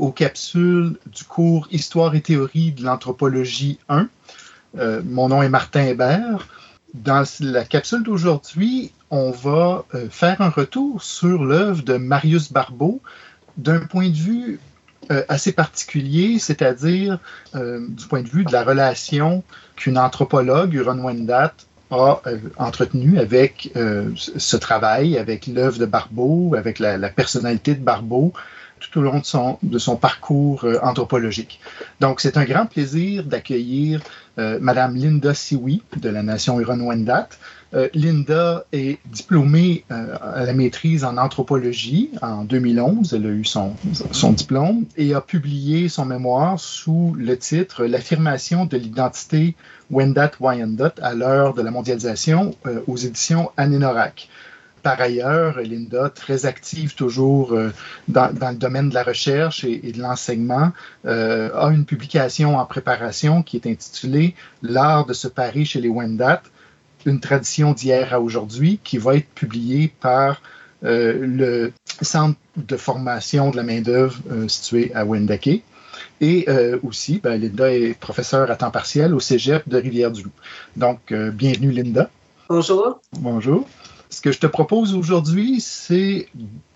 aux capsules du cours Histoire et théorie de l'anthropologie 1. Euh, mon nom est Martin Hébert. Dans la capsule d'aujourd'hui, on va euh, faire un retour sur l'œuvre de Marius Barbeau d'un point de vue euh, assez particulier, c'est-à-dire du point de vue de la relation qu'une anthropologue, Huron Wendat, a entretenu avec ce travail, avec l'œuvre de Barbeau, avec la, personnalité de Barbeau, tout au long de son, parcours euh, anthropologique. Donc, c'est un grand plaisir d'accueillir euh, Madame Linda Siwi de la Nation Huron-Wendat. Euh, Linda est diplômée à la maîtrise en anthropologie en 2011. Elle a eu son, son diplôme et a publié son mémoire sous le titre L'affirmation de l'identité Wendat-Wyandot à l'heure de la mondialisation aux éditions Aninorak. Par ailleurs, Linda, très active toujours euh, dans, le domaine de la recherche et, de l'enseignement, euh, a une publication en préparation qui est intitulée L'art de se parer chez les Wendat, une tradition d'hier à aujourd'hui, qui va être publiée par euh, le Centre de formation de la main-d'œuvre situé à Wendake. Et aussi, ben, Linda est professeure à temps partiel au cégep de Rivière-du-Loup. Donc, bienvenue, Linda. Bonjour. Bonjour. Ce que je te propose aujourd'hui, c'est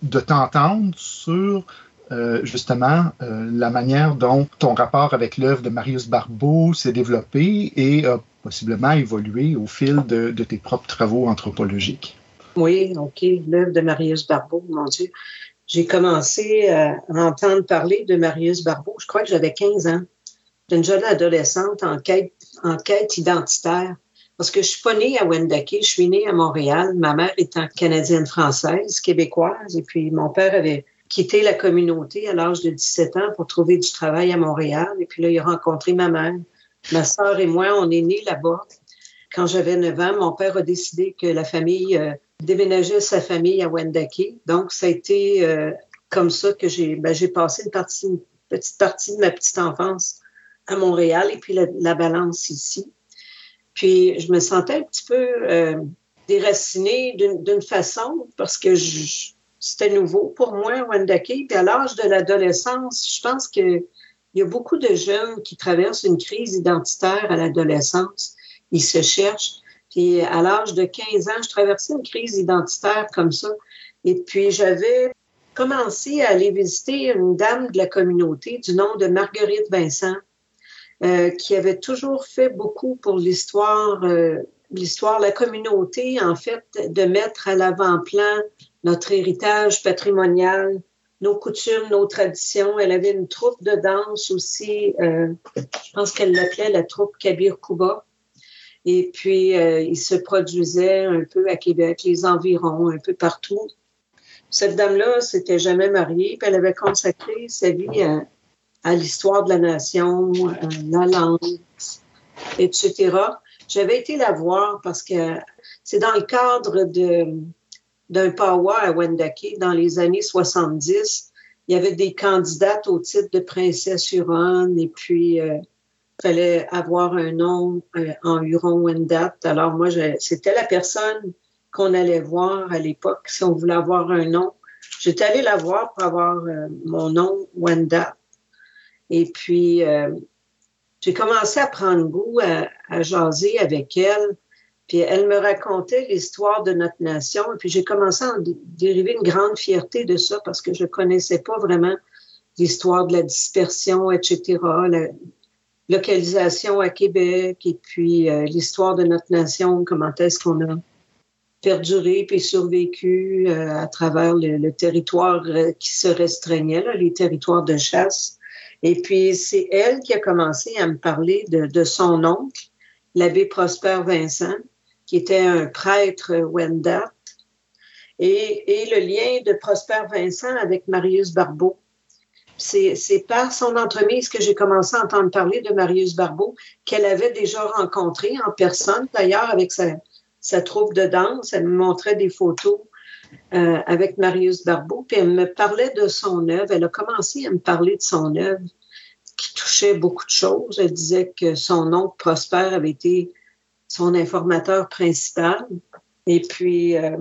de t'entendre sur euh, justement euh, la manière dont ton rapport avec l'œuvre de Marius Barbeau s'est développé et a possiblement évolué au fil de, tes propres travaux anthropologiques. Oui, OK. L'œuvre de Marius Barbeau, mon Dieu. J'ai commencé à entendre parler de Marius Barbeau, je crois que j'avais 15 ans. J'étais une jeune adolescente en quête, en quête identitaire. Parce que je suis pas née à Wendake, je suis née à Montréal. Ma mère étant canadienne-française, québécoise, et puis mon père avait quitté la communauté à l'âge de 17 ans pour trouver du travail à Montréal. Et puis là, il a rencontré ma mère. Ma sœur et moi, on est nés là-bas. Quand j'avais 9 ans, mon père a décidé que la famille euh, déménageait sa famille à Wendake. Donc, ça a été euh, comme ça que j'ai ben, passé une, partie, une petite partie de ma petite enfance à Montréal et puis la balance ici. Puis je me sentais un petit peu euh, déracinée d'une façon parce que c'était nouveau pour moi, Wendake. Puis à l'âge de l'adolescence, je pense qu'il y a beaucoup de jeunes qui traversent une crise identitaire à l'adolescence. Ils se cherchent. Puis à l'âge de 15 ans, je traversais une crise identitaire comme ça. Et puis j'avais commencé à aller visiter une dame de la communauté du nom de Marguerite Vincent euh, qui avait toujours fait beaucoup pour l'histoire, euh, l'histoire, la communauté, en fait, de mettre à l'avant-plan notre héritage patrimonial, nos coutumes, nos traditions. Elle avait une troupe de danse aussi, euh, je pense qu'elle l'appelait la troupe Kabir Kuba. Et puis, il se produisait un peu à Québec, les environs, un peu partout. Cette dame-là s'était jamais mariée, puis elle avait consacré sa vie à, à l'histoire de la nation, euh, la langue, etc. J'avais été la voir parce que c'est dans le cadre d'un power à Wendake dans les années 70. Il y avait des candidates au titre de princesse Huron et puis il euh, fallait avoir un nom euh, en Huron-Wendat. Alors moi, c'était la personne qu'on allait voir à l'époque si on voulait avoir un nom. J'étais allée la voir pour avoir mon nom Wendat. Et puis, euh, j'ai commencé à prendre goût à, jaser avec elle. Puis elle me racontait l'histoire de notre nation. Puis j'ai commencé à en dériver une grande fierté de ça parce que je connaissais pas vraiment l'histoire de la dispersion, etc., la localisation à Québec et puis euh, l'histoire de notre nation, comment est-ce qu'on a perduré puis survécu euh, à travers le, territoire qui se restreignait, les territoires de chasse. Et puis, c'est elle qui a commencé à me parler de, son oncle, l'abbé Prosper Vincent, qui était un prêtre Wendat, et, le lien de Prosper Vincent avec Marius Barbeau. C'est par son entremise que j'ai commencé à entendre parler de Marius Barbeau, qu'elle avait déjà rencontré en personne, d'ailleurs, avec sa, troupe de danse. Elle me montrait des photos euh, avec Marius Barbeau, puis elle me parlait de son œuvre. Elle a commencé à me parler de son œuvre qui touchait beaucoup de choses. Elle disait que son oncle Prosper avait été son informateur principal. Et puis, euh,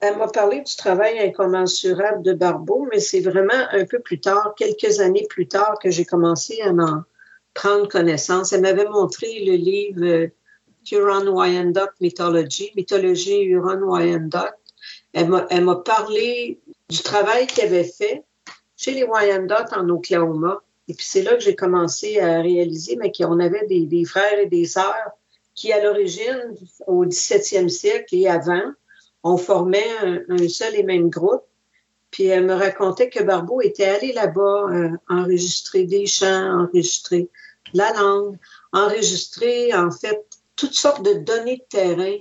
elle m'a parlé du travail incommensurable de Barbeau, mais c'est vraiment un peu plus tard, quelques années plus tard, que j'ai commencé à m'en prendre connaissance. Elle m'avait montré le livre euh, Huron Wyandotte Mythology, Mythologie Huron Wyandotte. Elle m'a parlé du travail qu'elle avait fait chez les Wyandotte en Oklahoma. Et puis c'est là que j'ai commencé à réaliser mais qu'on avait des, des, frères et des sœurs qui, à l'origine, au 17e siècle et avant, on formait un, seul et même groupe. Puis elle me racontait que Barbeau était allé là-bas euh, enregistrer des chants, enregistrer la langue, enregistrer en fait toutes sortes de données de terrain.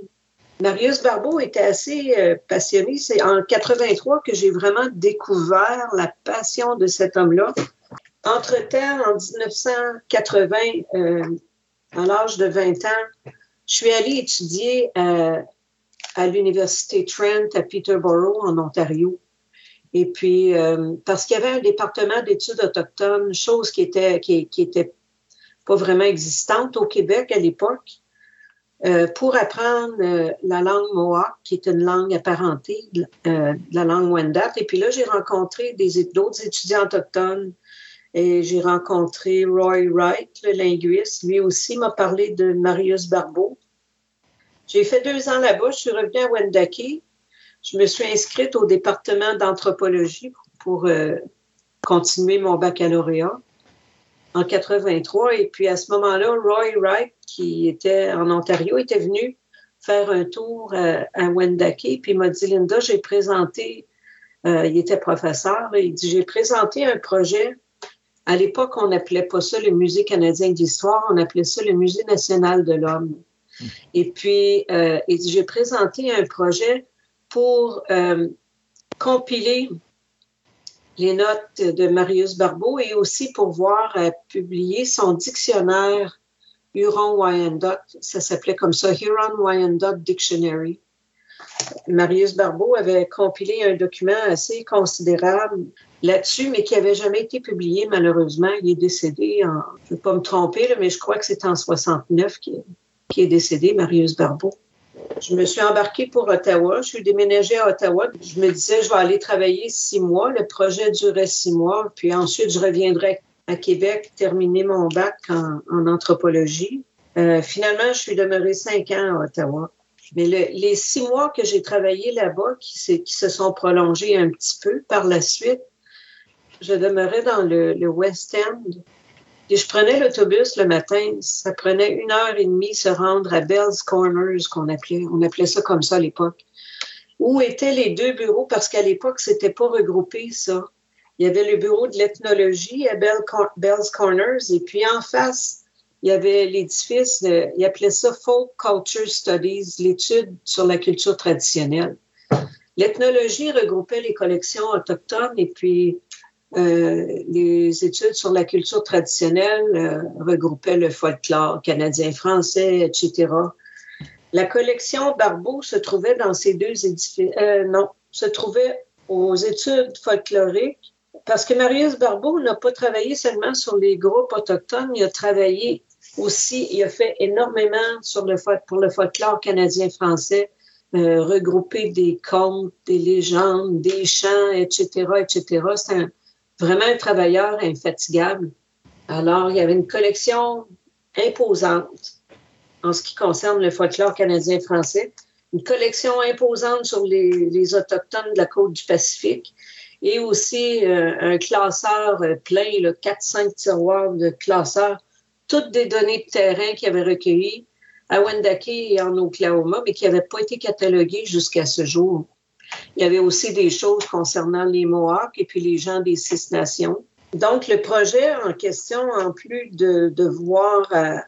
Marius Barbeau était assez euh, passionné. C'est en 83 que j'ai vraiment découvert la passion de cet homme-là. Entre-temps, en 1980, euh, à l'âge de 20 ans, je suis allée étudier euh, à l'Université Trent à Peterborough, en Ontario. Et puis, parce qu'il y avait un département d'études autochtones, chose qui était, qui, qui était pas vraiment existante au Québec à l'époque, euh, pour apprendre euh, la langue Mohawk, qui est une langue apparentée de la langue Wendat. Et puis là, j'ai rencontré d'autres étudiants autochtones et j'ai rencontré Roy Wright, le linguiste. Lui aussi m'a parlé de Marius Barbeau, j'ai fait deux ans là-bas. Je suis revenue à Wendake. Je me suis inscrite au département d'anthropologie pour euh, continuer mon baccalauréat en 83. Et puis à ce moment-là, Roy Wright, qui était en Ontario, était venu faire un tour à, à Wendake. Puis il m'a dit, Linda, j'ai présenté, euh, il était professeur, il dit, j'ai présenté un projet. À l'époque, on n'appelait pas ça le Musée canadien d'histoire, on appelait ça le Musée national de l'homme. Et puis, euh, j'ai présenté un projet pour euh, compiler les notes de Marius Barbeau et aussi pour voir euh, publier son dictionnaire Huron-Wyandot. Ça s'appelait comme ça, Huron-Wyandot Dictionary. Marius Barbeau avait compilé un document assez considérable là-dessus, mais qui n'avait jamais été publié, malheureusement. Il est décédé en, je ne vais pas me tromper, mais je crois que c'est en 69 qu'il qui est décédé, Marius Barbeau. Je me suis embarquée pour Ottawa. Je suis déménagée à Ottawa. Je me disais, je vais aller travailler six mois. Le projet durait six mois. Puis ensuite, je reviendrai à Québec terminer mon bac en, anthropologie. Euh, finalement, je suis demeurée cinq ans à Ottawa. Mais les six mois que j'ai travaillé là-bas, qui, se sont prolongés un petit peu par la suite, je demeurais dans le West End. Je prenais l'autobus le matin. Ça prenait une heure et demie se rendre à Bell's Corners, qu'on appelait. On appelait ça comme ça à l'époque. Où étaient les deux bureaux? Parce qu'à l'époque, c'était pas regroupé, ça. Il y avait le bureau de l'ethnologie à Bell's Corners. Et puis en face, il y avait l'édifice, il ça Folk Culture Studies, l'étude sur la culture traditionnelle. L'ethnologie regroupait les collections autochtones et puis euh, les études sur la culture traditionnelle euh, regroupaient le folklore canadien-français, etc. La collection Barbeau se trouvait dans ces deux édifices. Euh, non, se trouvait aux études folkloriques parce que Marius Barbeau n'a pas travaillé seulement sur les groupes autochtones, il a travaillé aussi, il a fait énormément sur le, pour le folklore canadien-français, regrouper des contes, des légendes, des chants, etc., etc. C'est vraiment un travailleur infatigable. Alors, il y avait une collection imposante en ce qui concerne le folklore canadien-français, une collection imposante sur les, Autochtones de la côte du Pacifique et aussi euh, un classeur euh, plein, le 4-5 tiroirs de classeurs, toutes des données de terrain qu'il avait recueillies à Wendake et en Oklahoma, mais qui n'avaient pas été cataloguées jusqu'à ce jour. Il y avait aussi des choses concernant les Mohawks et puis les gens des Six Nations. Donc, le projet en question, en plus de, de voir à,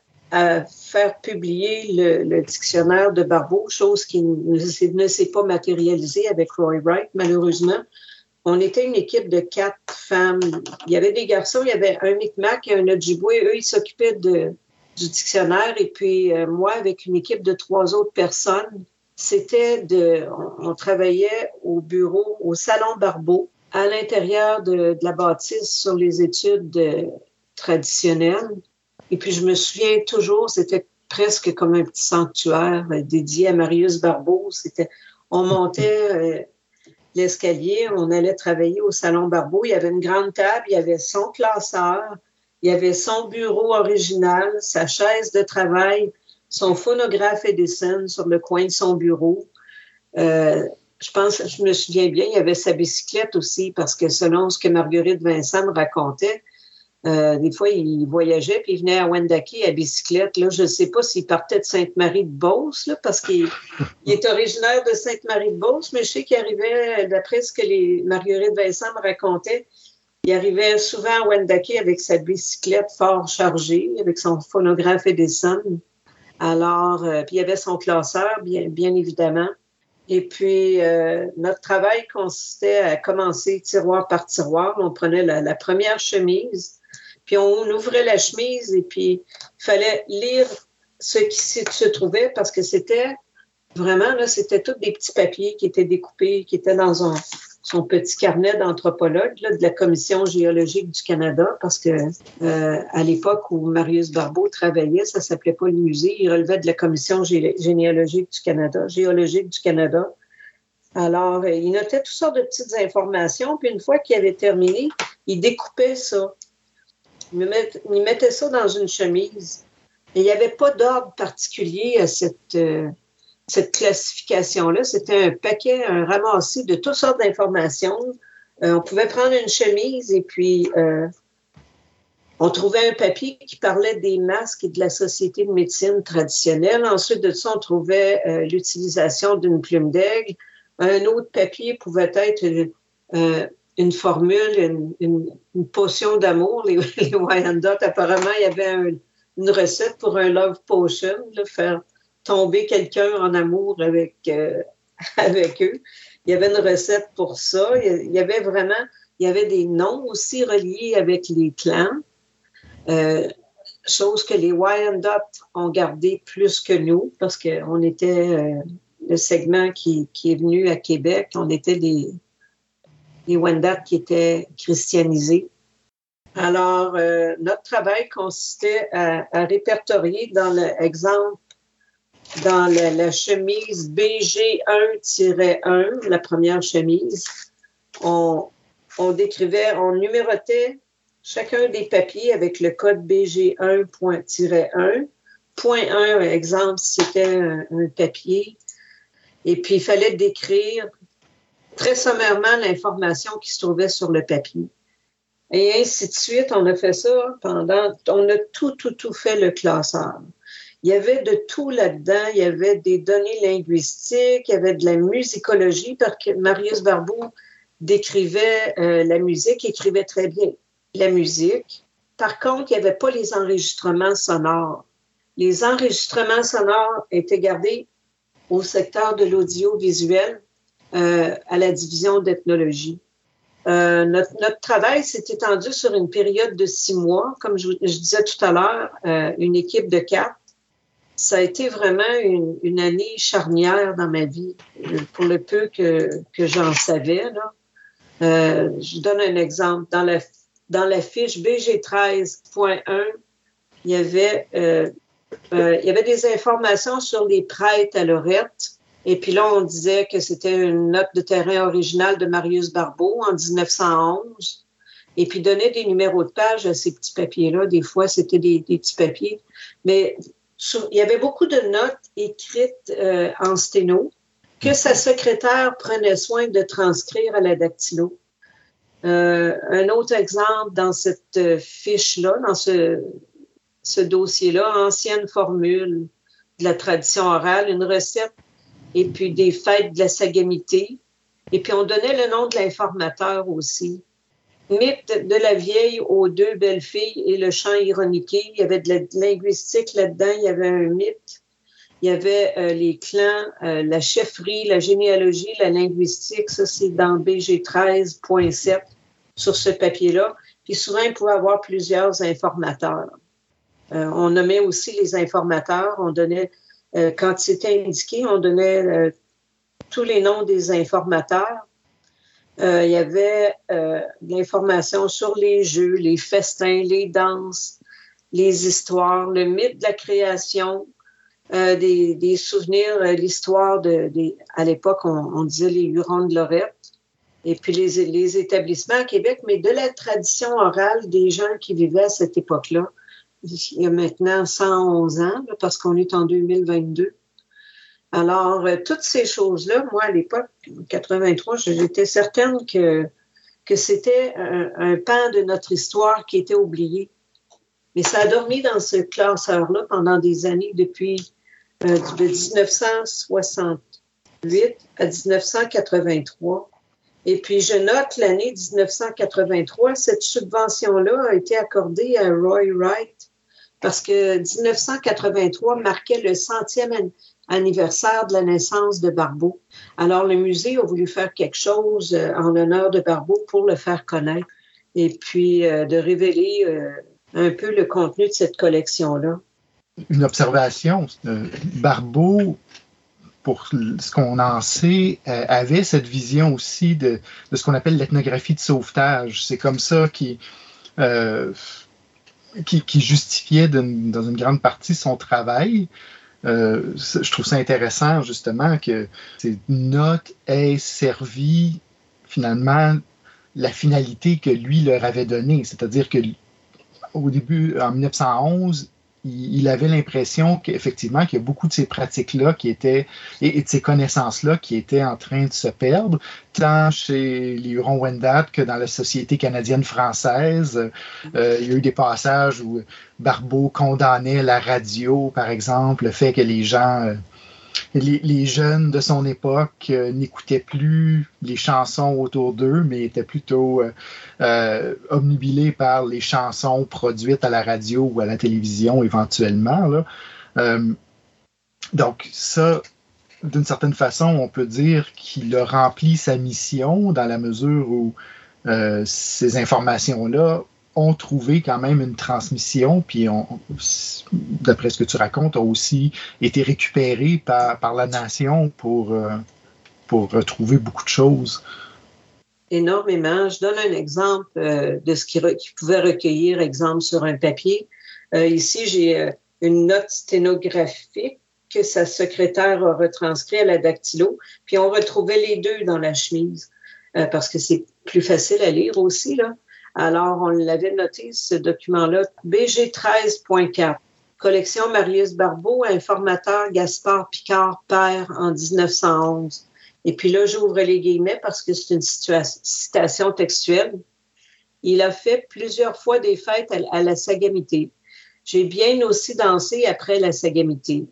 faire publier le, dictionnaire de Barbeau, chose qui ne, s'est pas matérialisée avec Roy Wright, malheureusement, on était une équipe de quatre femmes. Il y avait des garçons, il y avait un Micmac et un Ojibwe. Eux, ils s'occupaient du dictionnaire. Et puis, euh, moi, avec une équipe de trois autres personnes, c'était de, on, travaillait au bureau, au salon Barbeau, à l'intérieur de, la bâtisse sur les études traditionnelles. Et puis je me souviens toujours, c'était presque comme un petit sanctuaire euh, dédié à Marius Barbeau. C'était, on montait, euh, l'escalier, on allait travailler au Salon Barbeau. Il y avait une grande table, il y avait son classeur, il y avait son bureau original, sa chaise de travail, son phonographe Edison sur le coin de son bureau. Euh, je pense, je me souviens bien, il y avait sa bicyclette aussi, parce que selon ce que Marguerite Vincent me racontait, euh, des fois, il voyageait puis il venait à Wendake à bicyclette. Là, je ne sais pas s'il partait de Sainte-Marie-de-Beauce, parce qu'il est originaire de Sainte-Marie-de-Beauce, mais je sais qu'il arrivait, d'après ce que Marguerite Vincent me racontait, il arrivait souvent à Wendake avec sa bicyclette fort chargée, avec son phonographe Edison. Alors, euh, puis il y avait son classeur, bien, bien évidemment. Et puis, euh, notre travail consistait à commencer tiroir par tiroir. On prenait la première chemise, puis on ouvrait la chemise et puis il fallait lire ce qui se trouvait parce que c'était vraiment, là, c'était tous des petits papiers qui étaient découpés, qui étaient dans un, son petit carnet d'anthropologue de la Commission géologique du Canada, parce que euh, à l'époque où Marius Barbeau travaillait, ça s'appelait pas le musée, il relevait de la Commission généalogique du Canada, géologique du Canada. Alors, il notait toutes sortes de petites informations, puis une fois qu'il avait terminé, il découpait ça. Il, mettait ça dans une chemise. Et il n'y avait pas d'ordre particulier à cette, euh, cette classification-là. C'était un paquet, un ramassis de toutes sortes d'informations. Euh, on pouvait prendre une chemise et puis euh, on trouvait un papier qui parlait des masques et de la société de médecine traditionnelle. Ensuite de ça, on trouvait l'utilisation d'une plume d'aigle. Un autre papier pouvait être une formule, une, potion d'amour, les, les. Apparemment, il y avait une recette pour un love potion, faire tomber quelqu'un en amour avec, euh, avec eux. Il y avait une recette pour ça. Il y avait vraiment, il y avait des noms aussi reliés avec les clans. Euh, chose que les Wyandotte ont gardé plus que nous parce qu'on était euh, le segment qui, qui, est venu à Québec. On était les, les qui étaient christianisés. Alors, euh, notre travail consistait à, répertorier dans l'exemple, dans la, chemise BG1-1, la première chemise, on, on décrivait, on numérotait chacun des papiers avec le code BG1.1. Point 1, exemple, c'était un, un, papier. Et puis, il fallait décrire très sommairement l'information qui se trouvait sur le papier. Et ainsi de suite, on a fait ça pendant, on a tout, tout, tout fait le classeur. Il y avait de tout là-dedans. Il y avait des données linguistiques, il y avait de la musicologie, parce que Marius Barbeau décrivait euh, la musique, écrivait très bien la musique. Par contre, il n'y avait pas les enregistrements sonores. Les enregistrements sonores étaient gardés au secteur de l'audiovisuel euh, à la division d'ethnologie. Euh, notre, notre, travail s'est étendu sur une période de six mois. Comme je, je disais tout à l'heure, euh, une équipe de quatre. Ça a été vraiment une, année charnière dans ma vie, pour le peu que, j'en savais. Euh, je donne un exemple. Dans la, fiche BG13.1, il y avait euh, euh, il y avait des informations sur les prêtres à Lorette et puis là, on disait que c'était une note de terrain originale de Marius Barbeau en 1911. Et puis donner des numéros de page à ces petits papiers-là. Des fois, c'était des, petits papiers. Mais il y avait beaucoup de notes écrites euh, en sténo que sa secrétaire prenait soin de transcrire à la dactylo. Euh, un autre exemple dans cette euh, fiche-là, dans ce, ce dossier-là, ancienne formule de la tradition orale, une recette et puis des fêtes de la sagamité. Et puis on donnait le nom de l'informateur aussi. Mythe de la vieille aux deux belles filles et le chant ironiqué. Il y avait de la linguistique là-dedans, il y avait un mythe. Il y avait euh, les clans, euh, la chefferie, la généalogie, la linguistique. Ça, c'est dans BG13.7 sur ce papier-là. Puis souvent, il pouvait avoir plusieurs informateurs. Euh, on nommait aussi les informateurs. On donnait quand c'était indiqué, on donnait tous les noms des informateurs. Euh, il y avait de l'information sur les jeux, les festins, les danses, les histoires, le mythe de la création, des, souvenirs, l'histoire de, à l'époque, on, disait les Hurons de Lorette. et puis les, les, établissements à Québec, mais de la tradition orale des gens qui vivaient à cette époque-là. Il y a maintenant 111 ans, parce qu'on est en 2022. Alors, euh, toutes ces choses-là, moi, à l'époque, en 83, j'étais certaine que, que c'était un, pan de notre histoire qui était oublié. Mais ça a dormi dans ce classeur-là pendant des années, depuis euh, de 1968 à 1983. Et puis, je note l'année 1983, cette subvention-là a été accordée à Roy Wright parce que 1983 marquait le centième anniversaire de la naissance de Barbeau. Alors, le musée a voulu faire quelque chose euh, en l'honneur de Barbeau pour le faire connaître et puis euh, de révéler euh, un peu le contenu de cette collection-là. Une observation, Barbeau, pour ce qu'on en sait, avait cette vision aussi de, ce qu'on appelle l'ethnographie de sauvetage. C'est comme ça qui, qui, qui, justifiait dans une grande partie son travail. Euh, je trouve ça intéressant justement que ces notes aient servi finalement la finalité que lui leur avait donnée, c'est-à-dire que au début, en 1911, il avait l'impression qu'effectivement, qu'il y a beaucoup de ces pratiques-là qui étaient, et, de ces connaissances-là qui étaient en train de se perdre, tant chez les Hurons-Wendat que dans la Société canadienne-française. Euh, il y a eu des passages où Barbeau condamnait la radio, par exemple, le fait que les gens euh, les, jeunes de son époque euh, n'écoutaient plus les chansons autour d'eux, mais étaient plutôt euh, euh, par les chansons produites à la radio ou à la télévision éventuellement. donc ça, d'une certaine façon, on peut dire qu'il a rempli sa mission dans la mesure où ces informations-là ont trouvé quand même une transmission, puis d'après ce que tu racontes, ont aussi été récupérés par, par la nation pour, euh, pour retrouver beaucoup de choses. Énormément. Je donne un exemple euh, de ce qui, pouvait recueillir, exemple, sur un papier. Euh, ici, j'ai une note sténographique que sa secrétaire a retranscrit à la dactylo, puis on retrouvait les deux dans la chemise, parce que c'est plus facile à lire aussi, là. Alors, on l'avait noté, ce document-là, BG13.4, collection Marius Barbeau, informateur Gaspard Picard, père en 1911. Et puis là, j'ouvre les guillemets parce que c'est une citation textuelle. Il a fait plusieurs fois des fêtes à, la Sagamité. J'ai bien aussi dansé après la Sagamité.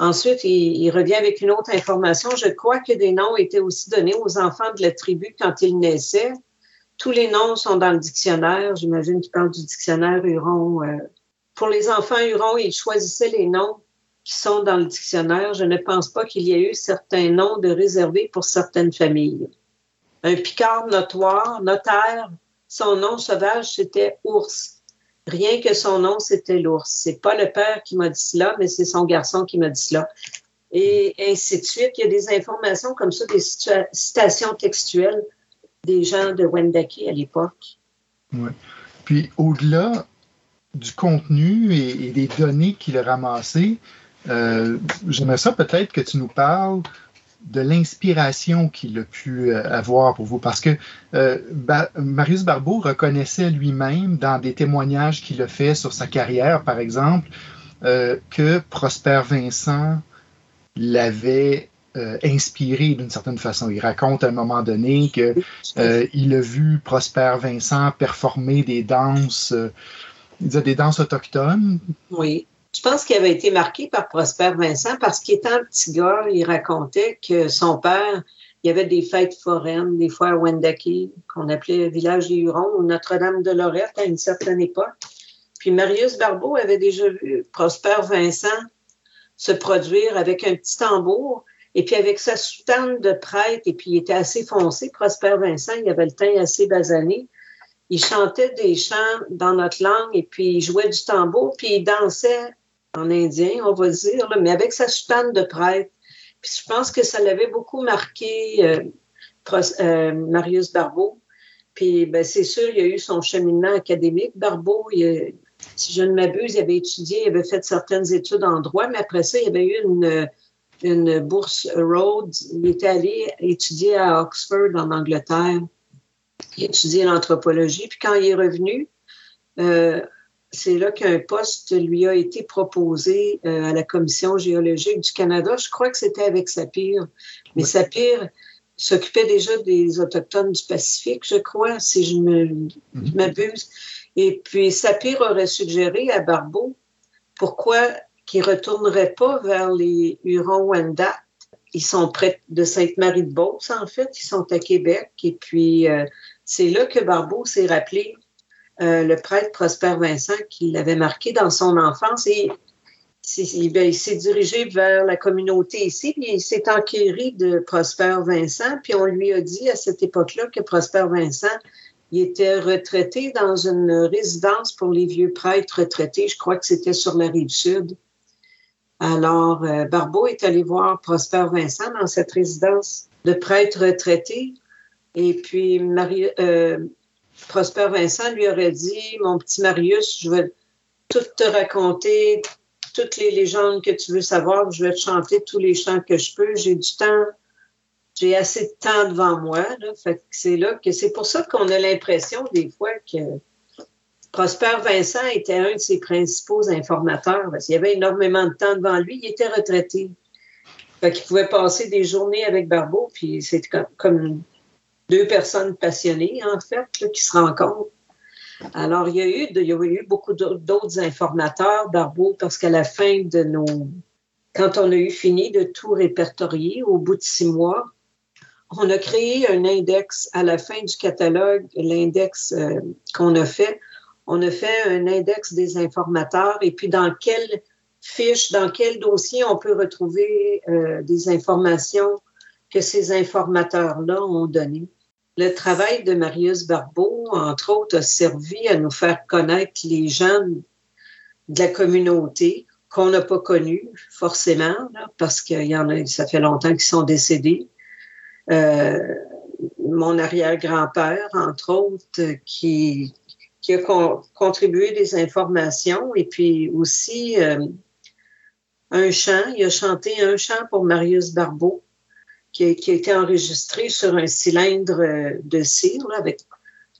Ensuite, il, il, revient avec une autre information. Je crois que des noms étaient aussi donnés aux enfants de la tribu quand ils naissaient. Tous les noms sont dans le dictionnaire. J'imagine qu'il parle du dictionnaire Huron. Euh. Pour les enfants Huron, ils choisissaient les noms qui sont dans le dictionnaire. Je ne pense pas qu'il y ait eu certains noms de réservés pour certaines familles. Un Picard notoire, notaire, son nom sauvage, c'était ours. Rien que son nom, c'était l'ours. C'est pas le père qui m'a dit cela, mais c'est son garçon qui m'a dit cela. Et ainsi de suite. Il y a des informations comme ça, des citations textuelles des gens de Wendake à l'époque. Oui. Puis au-delà du contenu et, des données qu'il a ramassées, euh, j'aimerais ça peut-être que tu nous parles de l'inspiration qu'il a pu euh, avoir pour vous. Parce que euh, Marius Barbeau reconnaissait lui-même dans des témoignages qu'il a fait sur sa carrière, par exemple, que Prosper Vincent l'avait euh, inspiré d'une certaine façon. Il raconte à un moment donné que euh, il a vu Prosper Vincent performer des danses, euh, des danses autochtones. Oui. Je pense qu'il avait été marqué par Prosper Vincent parce qu'étant petit gars, il racontait que son père, il y avait des fêtes foraines, des fois à Wendake, qu'on appelait village des Hurons, ou Notre-Dame de Lorette à une certaine époque. Puis Marius Barbeau avait déjà vu Prosper Vincent se produire avec un petit tambour et puis avec sa soutane de prêtre, et puis il était assez foncé, Prosper Vincent, il avait le teint assez basané. Il chantait des chants dans notre langue, et puis il jouait du tambour, puis il dansait en indien, on va dire, mais avec sa soutane de prêtre. Puis je pense que ça l'avait beaucoup marqué, euh, euh, Marius Barbeau. Puis ben, c'est sûr, il a eu son cheminement académique. Barbeau, si je ne m'abuse, il avait étudié, il avait fait certaines études en droit, mais après ça, il avait eu une une bourse Rhodes. Il était allé étudier à Oxford, en Angleterre. Il étudiait l'anthropologie. Puis quand il est revenu, euh, c'est là qu'un poste lui a été proposé euh, à la Commission géologique du Canada. Je crois que c'était avec Sapir. Mais Sapir s'occupait déjà des Autochtones du Pacifique, je crois, si je mhm. m'abuse. Et puis Sapir aurait suggéré à Barbeau pourquoi qu'il retournerait pas vers les Hurons-Wendat. Ils sont près de Sainte-Marie-de-Beauce, en fait. Ils sont à Québec. Et puis, euh, c'est là que Barbeau s'est rappelé euh, le prêtre Prosper Vincent qui l'avait marqué dans son enfance et ben, il s'est dirigé vers la communauté ici, puis il s'est enquéri de Prosper Vincent, puis on lui a dit à cette époque-là que Prosper Vincent il était retraité dans une résidence pour les vieux prêtres retraités, je crois que c'était sur la rive sud. Alors, euh, Barbeau est allé voir Prosper Vincent dans cette résidence de prêtres retraités. Et puis, euh, Prosper Vincent lui aurait dit, mon petit Marius, je vais tout te raconter, toutes les légendes que tu veux savoir, je vais te chanter tous les chants que je peux. J'ai du temps, j'ai assez de temps devant moi. c'est là que c'est pour ça qu'on a l'impression des fois que Prosper Vincent était un de ses principaux informateurs parce qu'il avait énormément de temps devant lui. Il était retraité. Fait qu'il pouvait passer des journées avec Barbeau, puis c'était comme, deux personnes passionnées, en fait, qui se rencontrent. Alors, il y a eu, il y beaucoup d'autres informateurs, Barbeau, parce qu'à la fin de nos. Quand on a eu fini de tout répertorier, au bout de six mois, on a créé un index à la fin du catalogue, l'index euh, qu'on a fait. On a fait un index des informateurs et puis dans quelle fiche, dans quel dossier on peut retrouver euh, des informations que ces informateurs-là ont données. Le travail de Marius Barbeau, entre autres, a servi à nous faire connaître les gens de la communauté qu'on n'a pas connus, forcément, parce qu'il y en a, ça fait longtemps qu'ils sont décédés. Euh, mon arrière-grand-père, entre autres, qui, qui a contribué des informations et puis aussi euh, un chant. Il a chanté un chant pour Marius Barbeau qui a, été enregistré sur un cylindre euh, de cire. avec,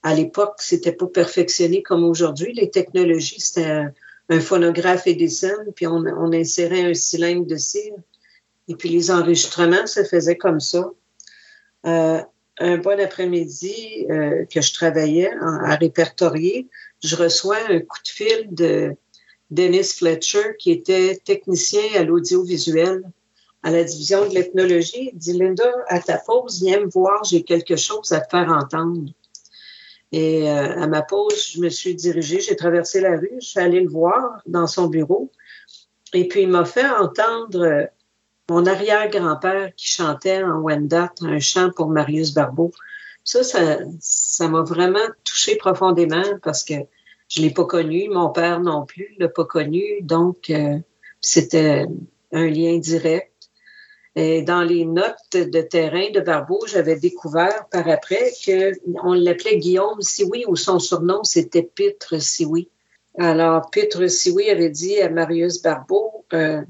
à l'époque, c'était pas perfectionné comme aujourd'hui. Les technologies, c'était un, phonographe Edison, puis on, on insérait un cylindre de cire. Et puis les enregistrements se faisaient comme ça. Euh, un bon après-midi euh, que je travaillais à répertorier, je reçois un coup de fil de Dennis Fletcher, qui était technicien à l'audiovisuel à la division de l'ethnologie. Il dit, Linda, à ta pause, viens me voir, j'ai quelque chose à te faire entendre. Et euh, à ma pause, je me suis dirigée, j'ai traversé la rue, je suis allée le voir dans son bureau. Et puis, il m'a fait entendre euh, mon arrière-grand-père qui chantait en Wendat un chant pour Marius Barbeau. Ça, ça, m'a vraiment touché profondément parce que je l'ai pas connu, mon père non plus l'a pas connu, donc euh, c'était un lien direct. Et dans les notes de terrain de Barbeau, j'avais découvert par après qu'on l'appelait Guillaume Sioui ou son surnom c'était Pitre Sioui. Alors, Pitre Sioui avait dit à Marius Barbeau, euh,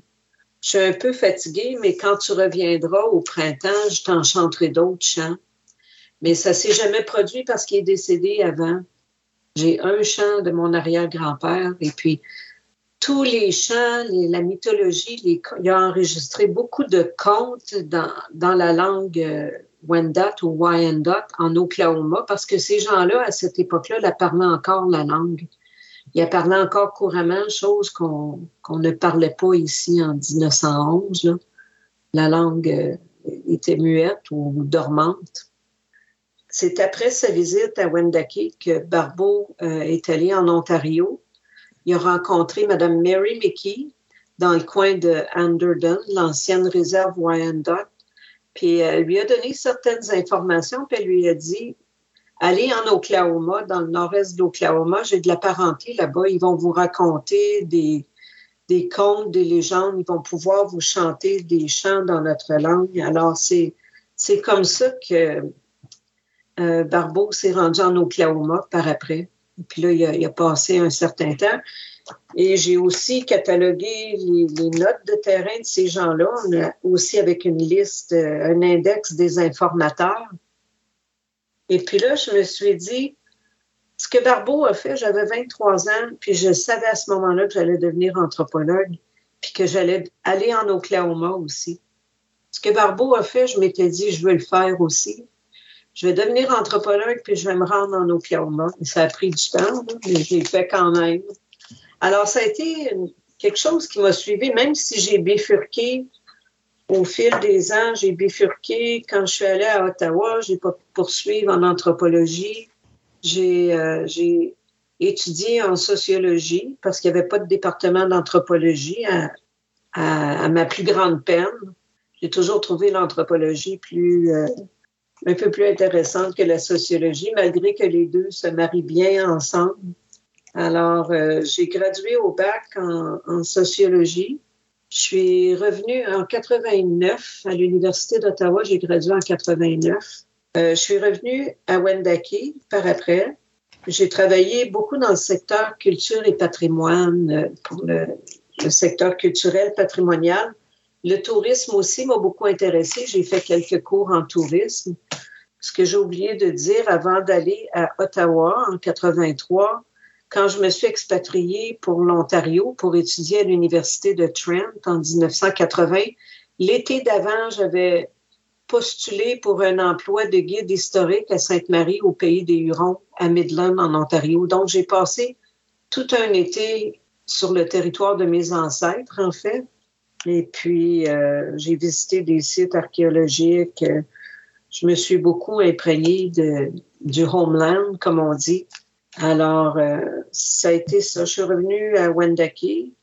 je suis un peu fatigué, mais quand tu reviendras au printemps, je t'en chanterai d'autres chants. Mais ça s'est jamais produit parce qu'il est décédé avant. J'ai un chant de mon arrière-grand-père et puis tous les chants, la mythologie, il a enregistré beaucoup de contes dans, la langue euh, Wendat ou Wyandotte en Oklahoma parce que ces gens-là, à cette époque-là, la parlaient encore la langue. Ils parlaient encore couramment, chose qu'on ne parlait pas ici en 1911. Là. La langue euh, était muette ou dormante. C'est après sa visite à Wendake que Barbeau euh, est allé en Ontario il a rencontré Mme Mary Mickey dans le coin de Anderden, l'ancienne réserve Wyandotte. Puis elle lui a donné certaines informations, puis elle lui a dit Allez en Oklahoma, dans le nord-est d'Oklahoma, j'ai de la parenté là-bas, ils vont vous raconter des, des contes, des légendes, ils vont pouvoir vous chanter des chants dans notre langue. Alors, c'est, c'est comme ça que euh, Barbeau s'est rendu en Oklahoma par après. Puis là, il a, passé un certain temps. Et j'ai aussi catalogué les, notes de terrain de ces gens-là, aussi avec une liste, euh, un index des informateurs. Et puis là, je me suis dit, ce que Barbeau a fait, j'avais 23 ans, puis je savais à ce moment-là que j'allais devenir anthropologue, puis que j'allais aller en Oklahoma aussi. Ce que Barbeau a fait, je m'étais dit, je veux le faire aussi. Je vais devenir anthropologue, puis je vais me rendre en Oklahoma. ça a pris du temps, mais j'ai fait quand même. Alors, ça a été quelque chose qui m'a suivi, même si j'ai bifurqué au fil des ans, j'ai bifurqué. Quand je suis allée à Ottawa, j'ai pas en anthropologie. J'ai euh, étudié en sociologie parce qu'il n'y avait pas de département d'anthropologie à, ma plus grande peine. J'ai toujours trouvé l'anthropologie euh, un peu plus intéressante que la sociologie, malgré que les deux se marient bien ensemble. Alors, euh, j'ai gradué au bac en, sociologie. Je suis revenue en 89 à l'Université d'Ottawa. J'ai gradué en 89. Euh, je suis revenue à Wendake par après. J'ai travaillé beaucoup dans le secteur culture et patrimoine, euh, pour le, le secteur culturel patrimonial. Le tourisme aussi m'a beaucoup intéressé. J'ai fait quelques cours en tourisme. Ce que j'ai oublié de dire avant d'aller à Ottawa en 83, quand je me suis expatriée pour l'Ontario pour étudier à l'Université de Trent en 1980, l'été d'avant, j'avais postulé pour un emploi de guide historique à Sainte-Marie au pays des Hurons, à Midland, en Ontario. Donc, j'ai passé tout un été sur le territoire de mes ancêtres, en fait. Et puis, euh, j'ai visité des sites archéologiques. Je me suis beaucoup imprégnée du homeland, comme on dit. Alors, euh, ça a été ça. Je suis revenue à Wendake.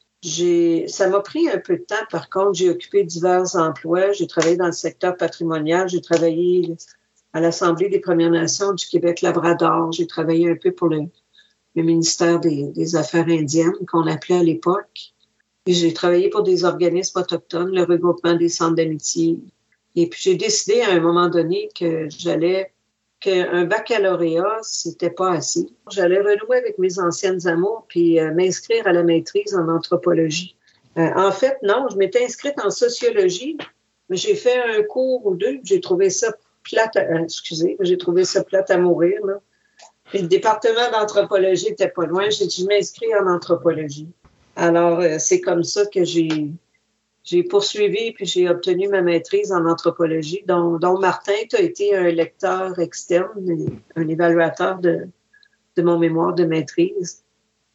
Ça m'a pris un peu de temps. Par contre, j'ai occupé divers emplois. J'ai travaillé dans le secteur patrimonial. J'ai travaillé à l'Assemblée des Premières Nations du Québec-Labrador. J'ai travaillé un peu pour le, le ministère des, des, Affaires indiennes, qu'on appelait à l'époque. J'ai travaillé pour des organismes autochtones, le regroupement des centres d'amitié. Et puis, j'ai décidé à un moment donné que j'allais qu'un baccalauréat, c'était pas assez. J'allais renouer avec mes anciennes amours puis euh, m'inscrire à la maîtrise en anthropologie. Euh, en fait, non, je m'étais inscrite en sociologie, mais j'ai fait un cours ou deux, j'ai trouvé ça plate, à, euh, excusez, j'ai trouvé ça plate à mourir. Là. Puis le département d'anthropologie était pas loin, j'ai dit je m'inscris en anthropologie. Alors, c'est comme ça que j'ai j'ai poursuivi puis j'ai obtenu ma maîtrise en anthropologie, dont, Martin, tu as été un lecteur externe, un évaluateur de, de mon mémoire de maîtrise.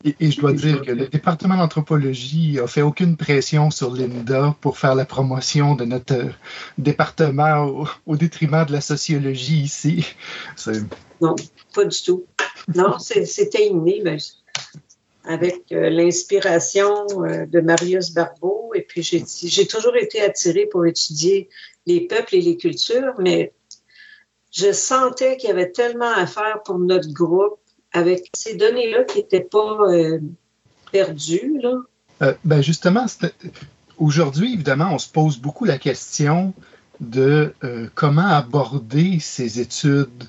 Et, je dois dire que le département d'anthropologie a fait aucune pression sur Linda pour faire la promotion de notre département au, détriment de la sociologie ici. Non, pas du tout. Non, c'était inné. Mais avec euh, l'inspiration euh, de Marius Barbeau. Et puis, j'ai toujours été attirée pour étudier les peuples et les cultures, mais je sentais qu'il y avait tellement à faire pour notre groupe avec ces données-là qui n'étaient pas euh, perdues. Là. ben justement, aujourd'hui, évidemment, on se pose beaucoup la question de comment aborder ces études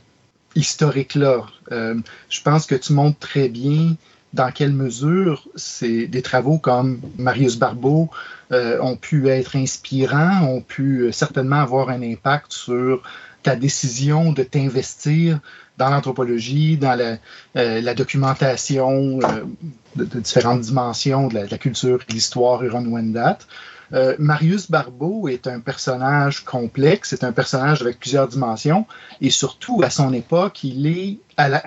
historiques-là. je pense que tu montres très bien dans quelle mesure c'est des travaux comme Marius Barbeau euh, ont pu être inspirants, ont pu euh, certainement avoir un impact sur ta décision de t'investir dans l'anthropologie, dans la, euh, documentation de, différentes dimensions de la, culture et de l'histoire huron-wendat. Marius Barbeau est un personnage complexe, c'est un personnage avec plusieurs dimensions, et surtout à son époque, il est,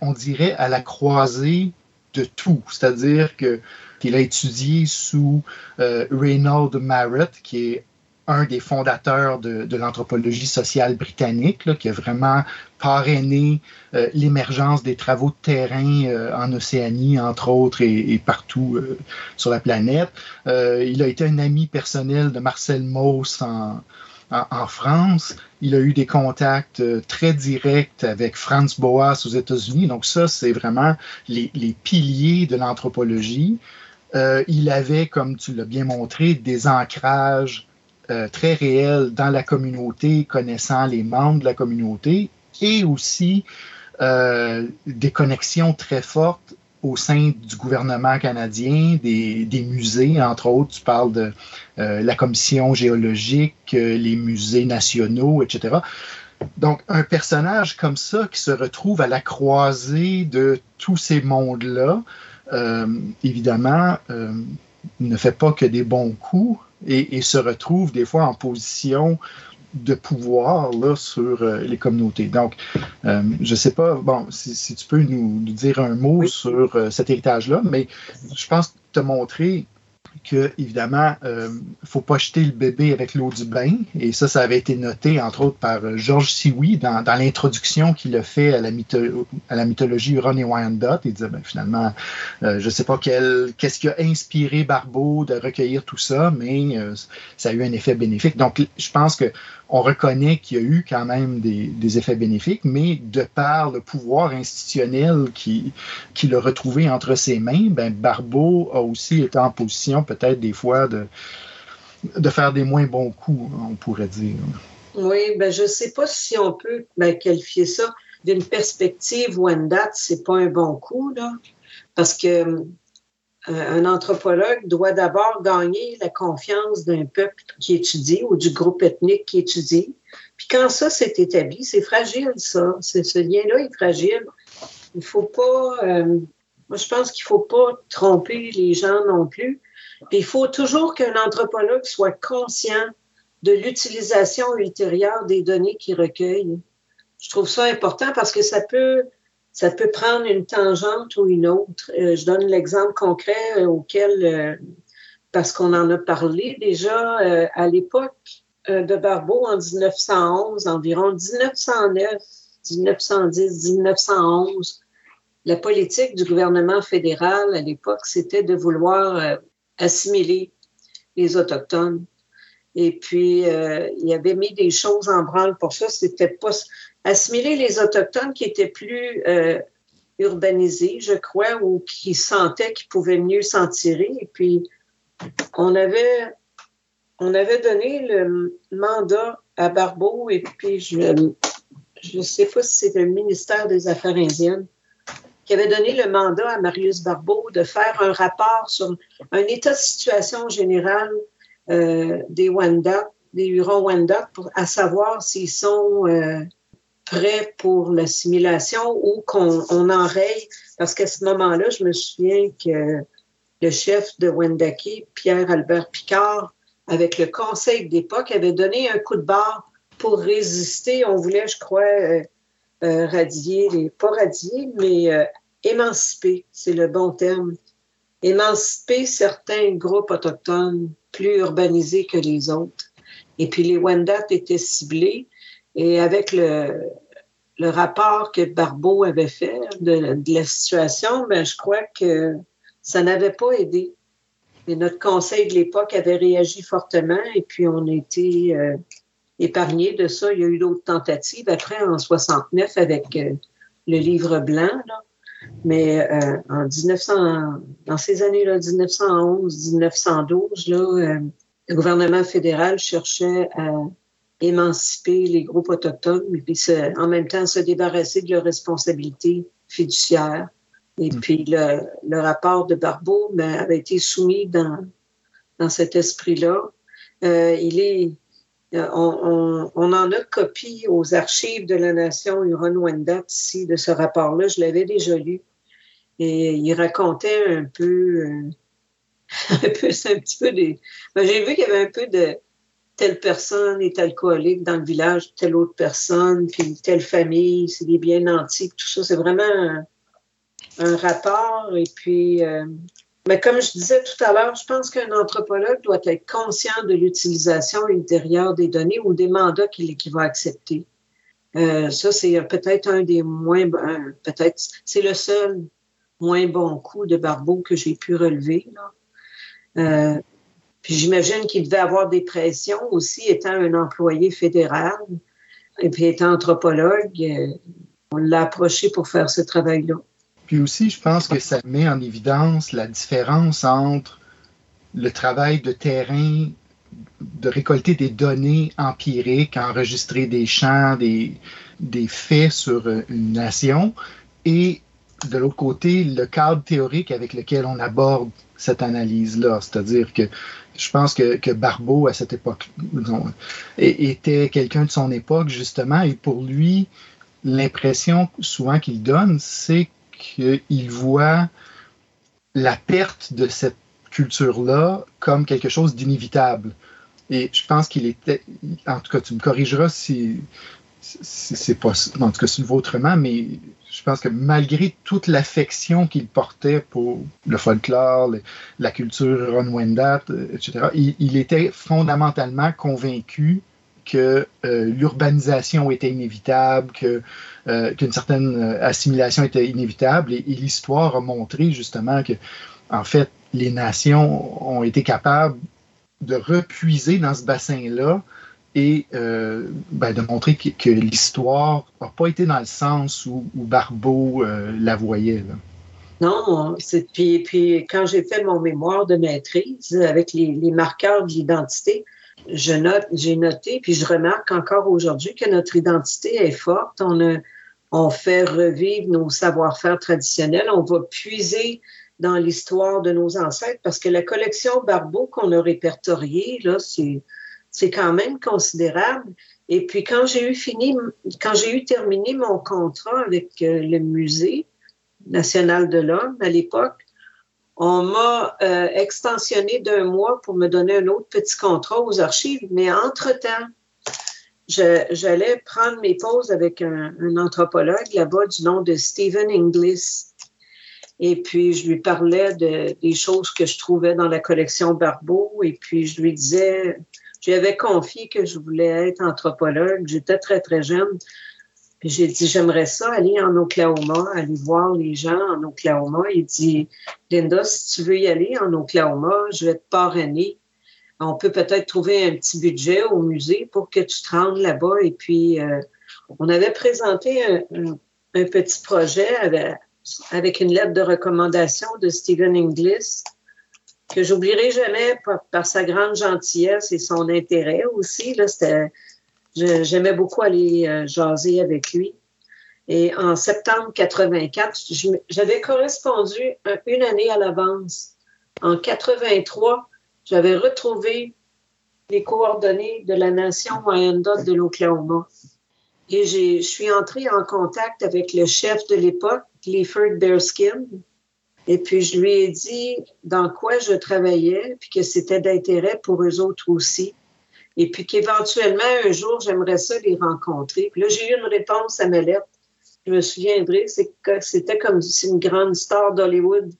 on dirait, à la croisée de tout. C'est-à-dire qu'il a étudié sous euh, Reynold qui est un des fondateurs de, l'anthropologie sociale britannique, qui a vraiment parrainé euh, l'émergence des travaux de terrain euh, en Océanie, entre autres, et, partout sur la planète. il a été un ami personnel de Marcel Mauss en, en, France. Il a eu des contacts euh, très directs avec Franz Boas aux États-Unis. Donc ça, c'est vraiment les, piliers de l'anthropologie. Euh, il avait, comme tu l'as bien montré, des ancrages euh, très réels dans la communauté, connaissant les membres de la communauté, et aussi des connexions très fortes au sein du gouvernement canadien, des, musées, entre autres, tu parles de euh, la commission géologique, euh, les musées nationaux, etc. Donc, un personnage comme ça qui se retrouve à la croisée de tous ces mondes-là, euh, évidemment, ne fait pas que des bons coups et, et, se retrouve des fois en position de pouvoir là, sur les communautés. Donc, je ne sais pas, bon, si, tu peux nous, dire un mot sur cet héritage-là, mais je pense te montrer que, évidemment, il euh, ne faut pas jeter le bébé avec l'eau du bain. Et ça, ça avait été noté, entre autres, par euh, Georges Sioui dans, l'introduction qu'il a fait à la, mythologie Huron et Wyandot. Il disait, ben, finalement, euh, je ne sais pas qu'est-ce qui a inspiré Barbeau de recueillir tout ça, mais ça a eu un effet bénéfique. Donc, je pense que on reconnaît qu'il y a eu quand même des, effets bénéfiques, mais de par le pouvoir institutionnel qu'il qui a retrouvé entre ses mains, ben Barbeau a aussi été en position peut-être des fois de, faire des moins bons coups, on pourrait dire. Oui, ben je ne sais pas si on peut ben, qualifier ça d'une perspective one date, c'est pas un bon coup, là, parce que un anthropologue doit d'abord gagner la confiance d'un peuple qui étudie ou du groupe ethnique qui étudie. Puis quand ça s'est établi, c'est fragile, ça. Ce lien-là est fragile. Il faut pas. Euh, moi, je pense qu'il faut pas tromper les gens non plus. Puis il faut toujours qu'un anthropologue soit conscient de l'utilisation ultérieure des données qu'il recueille. Je trouve ça important parce que ça peut ça peut prendre une tangente ou une autre. Euh, je donne l'exemple concret euh, auquel, euh, parce qu'on en a parlé déjà à l'époque de Barbeau en 1911, environ 1909, 1910, 1911, la politique du gouvernement fédéral à l'époque, c'était de vouloir assimiler les Autochtones. Et puis, il avait mis des choses en branle pour ça. C'était pas, assimiler les Autochtones qui étaient plus euh, urbanisés, je crois, ou qui sentaient qu'ils pouvaient mieux s'en tirer. Et puis, on avait, on avait donné le mandat à Barbeau, et puis je ne sais pas si c'est le ministère des Affaires indiennes qui avait donné le mandat à Marius Barbeau de faire un rapport sur un état de situation général euh, des Wanda, des Hurons-Wendat, à savoir s'ils sont euh, prêt pour l'assimilation ou qu'on on enraye? Parce qu'à ce moment-là, je me souviens que le chef de Wendake, Pierre-Albert Picard, avec le conseil d'époque, avait donné un coup de barre pour résister. On voulait, je crois, euh, euh, radier, les, pas radier, mais euh, émanciper, c'est le bon terme. Émanciper certains groupes autochtones plus urbanisés que les autres. Et puis les Wendat étaient ciblés et avec le, le rapport que Barbeau avait fait de, la situation, ben, je crois que ça n'avait pas aidé. Et notre conseil de l'époque avait réagi fortement et puis on a été euh, épargné de ça. Il y a eu d'autres tentatives après en 69 avec euh, le livre blanc. Là. Mais euh, en 1900, dans ces années-là, 1911, 1912, là, le gouvernement fédéral cherchait à émanciper les groupes autochtones, et puis en même temps se débarrasser de leurs responsabilités fiduciaires. Et mm. puis le, le, rapport de Barbeau ben, avait été soumis dans, dans cet esprit-là. Euh, il est, euh, on, on, on, en a copie aux archives de la nation Huron-Wendat ici de ce rapport-là. Je l'avais déjà lu. Et il racontait un peu, euh, un peu, c'est un petit peu des. Ben, J'ai vu qu'il y avait un peu de, telle personne est alcoolique dans le village, telle autre personne, puis telle famille, c'est des biens antiques, tout ça. C'est vraiment un, rapport. Et puis, euh, mais comme je disais tout à l'heure, je pense qu'un anthropologue doit être conscient de l'utilisation ultérieure des données ou des mandats qu'il va accepter. Euh, ça, c'est peut-être un des moins, peut-être, c'est le seul moins bon coup de Barbeau que j'ai pu relever. Là. Euh, puis j'imagine qu'il devait avoir des pressions aussi, étant un employé fédéral et puis étant anthropologue. Euh, on l'a approché pour faire ce travail-là. Puis aussi, je pense que ça met en évidence la différence entre le travail de terrain, de récolter des données empiriques, enregistrer des champs, des, des faits sur une nation, et de l'autre côté, le cadre théorique avec lequel on aborde cette analyse-là. C'est-à-dire que je pense que, Barbeau, à cette époque, était quelqu'un de son époque, justement, et pour lui, l'impression souvent qu'il donne, c'est qu'il voit la perte de cette culture-là comme quelque chose d'inévitable. Et je pense qu'il était, en tout cas, tu me corrigeras si, c'est pas, en tout cas, si le autrement, mais je pense que malgré toute l'affection qu'il portait pour le folklore, la culture Ron Wendat, etc., il, était fondamentalement convaincu que euh, l'urbanisation était inévitable, euh, qu'une certaine assimilation était inévitable, et, et l'histoire a montré justement que, en fait, les nations ont été capables de repuiser dans ce bassin-là et euh, ben, de montrer que, l'histoire n'a pas été dans le sens où, Barbeau euh, la voyait. Non, puis, puis quand j'ai fait mon mémoire de maîtrise avec les, marqueurs de l'identité, je note, j'ai noté, puis je remarque encore aujourd'hui que notre identité est forte. On, on fait revivre nos savoir-faire traditionnels. On va puiser dans l'histoire de nos ancêtres parce que la collection Barbeau qu'on a répertoriée, là, c'est c'est quand même considérable. Et puis quand j'ai eu fini, quand j'ai eu terminé mon contrat avec euh, le musée national de l'homme à l'époque, on m'a euh, extensionné d'un mois pour me donner un autre petit contrat aux archives. Mais entre-temps, j'allais prendre mes pauses avec un, anthropologue là-bas du nom de Stephen Inglis. Et puis, je lui parlais de, des choses que je trouvais dans la collection Barbeau. Et puis, je lui disais, j'avais confié que je voulais être anthropologue. J'étais très, très jeune. J'ai dit, j'aimerais ça aller en Oklahoma, aller voir les gens en Oklahoma. Il dit, Linda, si tu veux y aller en Oklahoma, je vais te parrainer. On peut peut-être trouver un petit budget au musée pour que tu te rendes là-bas. Et puis, euh, on avait présenté un, petit projet avec, une lettre de recommandation de Stephen Inglis que j'oublierai jamais par, sa grande gentillesse et son intérêt aussi. Là, j'aimais beaucoup aller euh, jaser avec lui. Et en septembre 84, j'avais correspondu une année à l'avance. En 83, j'avais retrouvé les coordonnées de la nation Wyandotte de l'Oklahoma. Et je suis entrée en contact avec le chef de l'époque, Clifford Bearskin, et puis, je lui ai dit dans quoi je travaillais, puis que c'était d'intérêt pour eux autres aussi. Et puis qu'éventuellement, un jour, j'aimerais ça les rencontrer. Puis là, j'ai eu une réponse à ma lettre. Je me souviendrai, c'était comme si une grande star d'Hollywood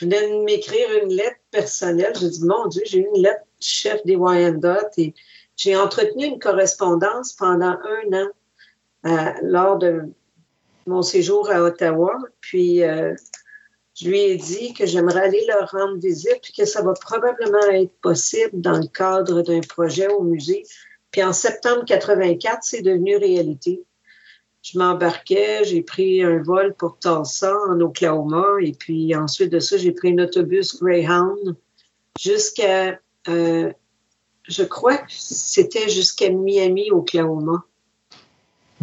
venait de m'écrire une lettre personnelle. J'ai dit, mon Dieu, j'ai eu une lettre du chef des Wyandotte et j'ai entretenu une correspondance pendant un an euh, lors de mon séjour à Ottawa. Puis, euh, je lui ai dit que j'aimerais aller leur rendre visite, puis que ça va probablement être possible dans le cadre d'un projet au musée. Puis en septembre 84, c'est devenu réalité. Je m'embarquais, j'ai pris un vol pour Tulsa, en Oklahoma, et puis ensuite de ça, j'ai pris un autobus Greyhound jusqu'à, euh, je crois que c'était jusqu'à Miami, Oklahoma.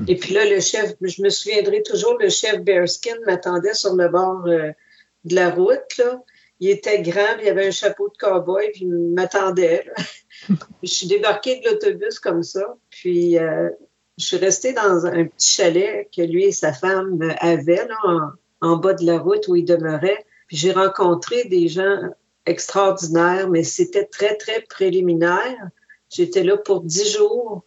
Et puis là, le chef, je me souviendrai toujours, le chef Bearskin m'attendait sur le bord euh, de la route. Là. Il était grand, il avait un chapeau de cowboy, puis il m'attendait. je suis débarquée de l'autobus comme ça, puis euh, je suis restée dans un petit chalet que lui et sa femme avaient là, en, bas de la route où il demeurait. Puis j'ai rencontré des gens extraordinaires, mais c'était très, très préliminaire. J'étais là pour dix jours.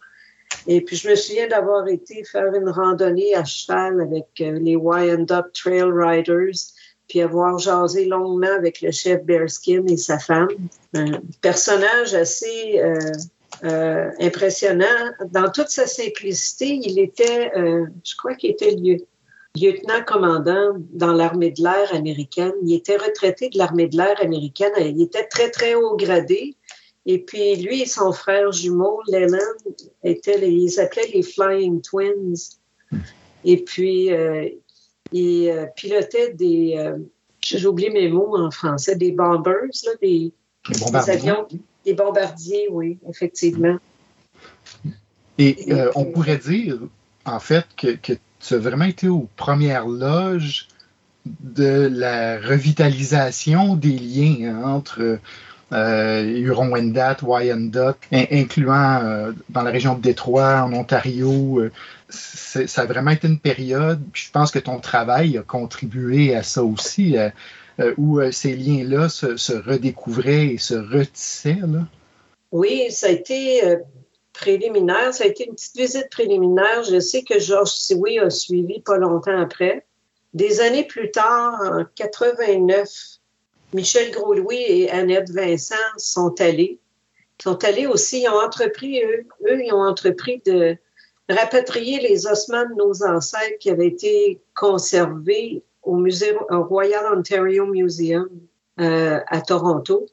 Et puis, je me souviens d'avoir été faire une randonnée à cheval avec euh, les Wyandotte Trail Riders puis avoir jasé longuement avec le chef Bearskin et sa femme. Un personnage assez euh, euh, impressionnant. Dans toute sa simplicité, il était, euh, je crois qu'il était lieutenant-commandant dans l'armée de l'air américaine. Il était retraité de l'armée de l'air américaine. Il était très, très haut gradé. Et puis, lui et son frère jumeau, Lennon, étaient ils s'appelaient les Flying Twins. Et puis, il euh, pilotait des, euh, j'ai oublié mes mots en français, des bombers, des, avions, des bombardiers, oui, effectivement. Et, euh, on pourrait dire, en fait, que, que, tu as vraiment été aux premières loges de la revitalisation des liens hein, entre euh, Huron-Wendat, Wyandotte, incluant euh, dans la région de Détroit, en Ontario. Euh, ça a vraiment été une période, je pense que ton travail a contribué à ça aussi, où ces liens-là se, redécouvraient et se retissaient. Oui, ça a été préliminaire, ça a été une petite visite préliminaire. Je sais que Georges Sioui a suivi pas longtemps après. Des années plus tard, en 89, Michel Gros-Louis et Annette Vincent sont allés. Sont allés aussi, ils ont entrepris, eux, ils ont entrepris de rapatrier les ossements de nos ancêtres qui avaient été conservés au Royal Ontario Museum euh, à Toronto.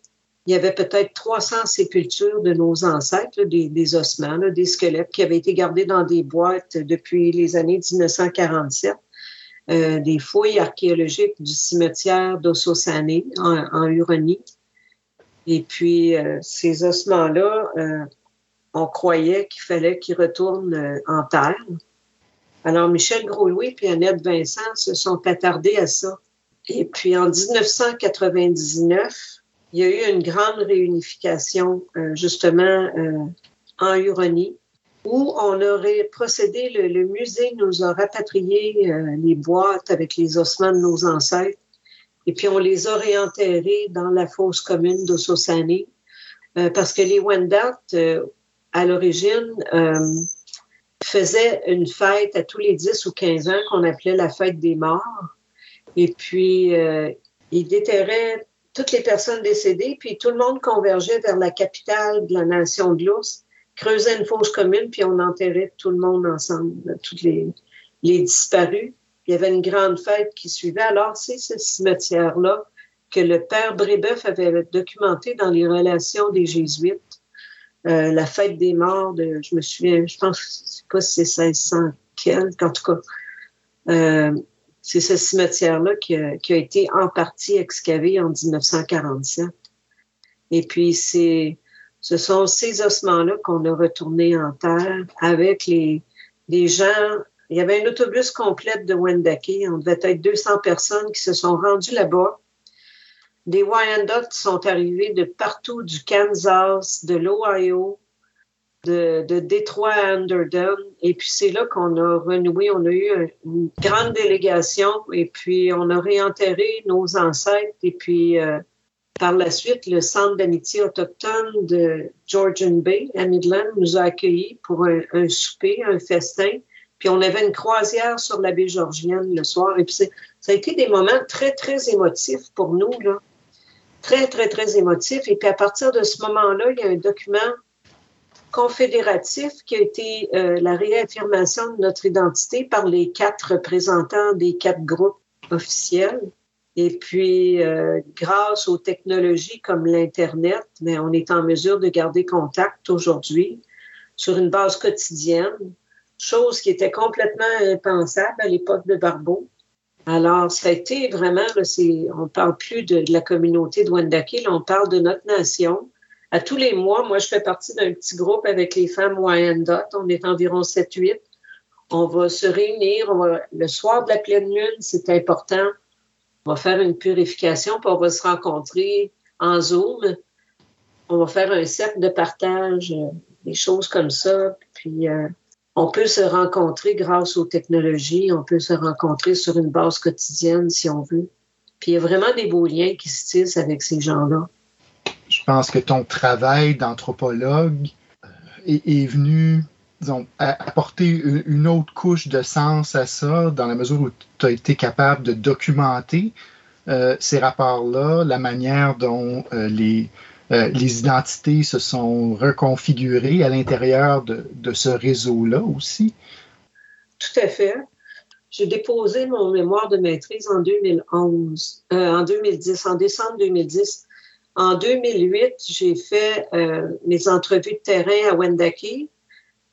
Il y avait peut-être 300 sépultures de nos ancêtres, des, des, ossements, des squelettes qui avaient été gardés dans des boîtes depuis les années 1947. Euh, des fouilles archéologiques du cimetière d'Ossosané en, en, Huronie. Et puis, euh, ces ossements-là, euh, on croyait qu'il fallait qu'ils retournent en terre. Alors, Michel Gros-Louis et Annette Vincent se sont attardés à ça. Et puis, en 1999, il y a eu une grande réunification, justement, en Huronie où on aurait procédé, le, musée nous a rapatrié euh, les boîtes avec les ossements de nos ancêtres et puis on les a réenterrés dans la fosse commune d'Ossossané euh, parce que les Wendat, euh, à l'origine, faisaient une fête à tous les 10 ou 15 ans qu'on appelait la fête des morts. Et puis, ils déterraient toutes les personnes décédées, puis tout le monde convergeait vers la capitale de la nation de l'ours creusait une fosse commune, puis on enterrait tout le monde ensemble, tous les, disparus. Il y avait une grande fête qui suivait. Alors, c'est ce cimetière-là que le père Brébeuf avait documenté dans les relations des Jésuites. Euh, la fête des morts de, je me souviens, je pense, je sais pas si c'est 1600 quelques, en tout cas. Euh, c'est ce cimetière-là qui qui a, été en partie excavé en 1947. Et puis, c'est ce sont ces ossements-là qu'on a retournés en terre avec les, gens. Il y avait un autobus complet de Wendake. On devait être 200 personnes qui se sont rendues là-bas. Des Wyandotte sont arrivés de partout, du Kansas, de l'Ohio, de, Détroit à Underdone. Et puis c'est là qu'on a renoué. On a eu une grande délégation et puis on a réenterré nos ancêtres. Et puis euh, par la suite, le Centre d'amitié autochtone de Georgian Bay à Midland nous a accueillis pour un, souper, un festin. Puis on avait une croisière sur la baie Georgienne le soir. Et puis ça a été des moments très, très émotifs pour nous, là. Très, très, très émotifs. Et puis à partir de ce moment-là, il y a un document confédératif qui a été euh, la réaffirmation de notre identité par les quatre représentants des quatre groupes officiels. Et puis, euh, grâce aux technologies comme l'Internet, mais on est en mesure de garder contact aujourd'hui sur une base quotidienne, chose qui était complètement impensable à l'époque de Barbeau. Alors, ça a été vraiment, là, on parle plus de, la communauté de Wendake, on parle de notre nation. À tous les mois, moi, je fais partie d'un petit groupe avec les femmes Wyandotte. On est environ 7-8. On va se réunir. le soir de la pleine lune, c'est important on va faire une purification, puis on va se rencontrer en Zoom. On va faire un cercle de partage, euh, des choses comme ça. Puis euh, on peut se rencontrer grâce aux technologies, on peut se rencontrer sur une base quotidienne si on veut. Puis il y a vraiment des beaux liens qui se tissent avec ces gens-là. Je pense que ton travail d'anthropologue euh, est venu disons, apporter une autre couche de sens à ça, dans la mesure où tu as été capable de documenter euh, ces rapports-là, la manière dont euh, les, euh, les identités se sont reconfigurées à l'intérieur de, de, ce réseau-là aussi? Tout à fait. J'ai déposé mon mémoire de maîtrise en 2011, en 2010, en décembre 2010. En 2008, j'ai fait mes entrevues de terrain à Wendake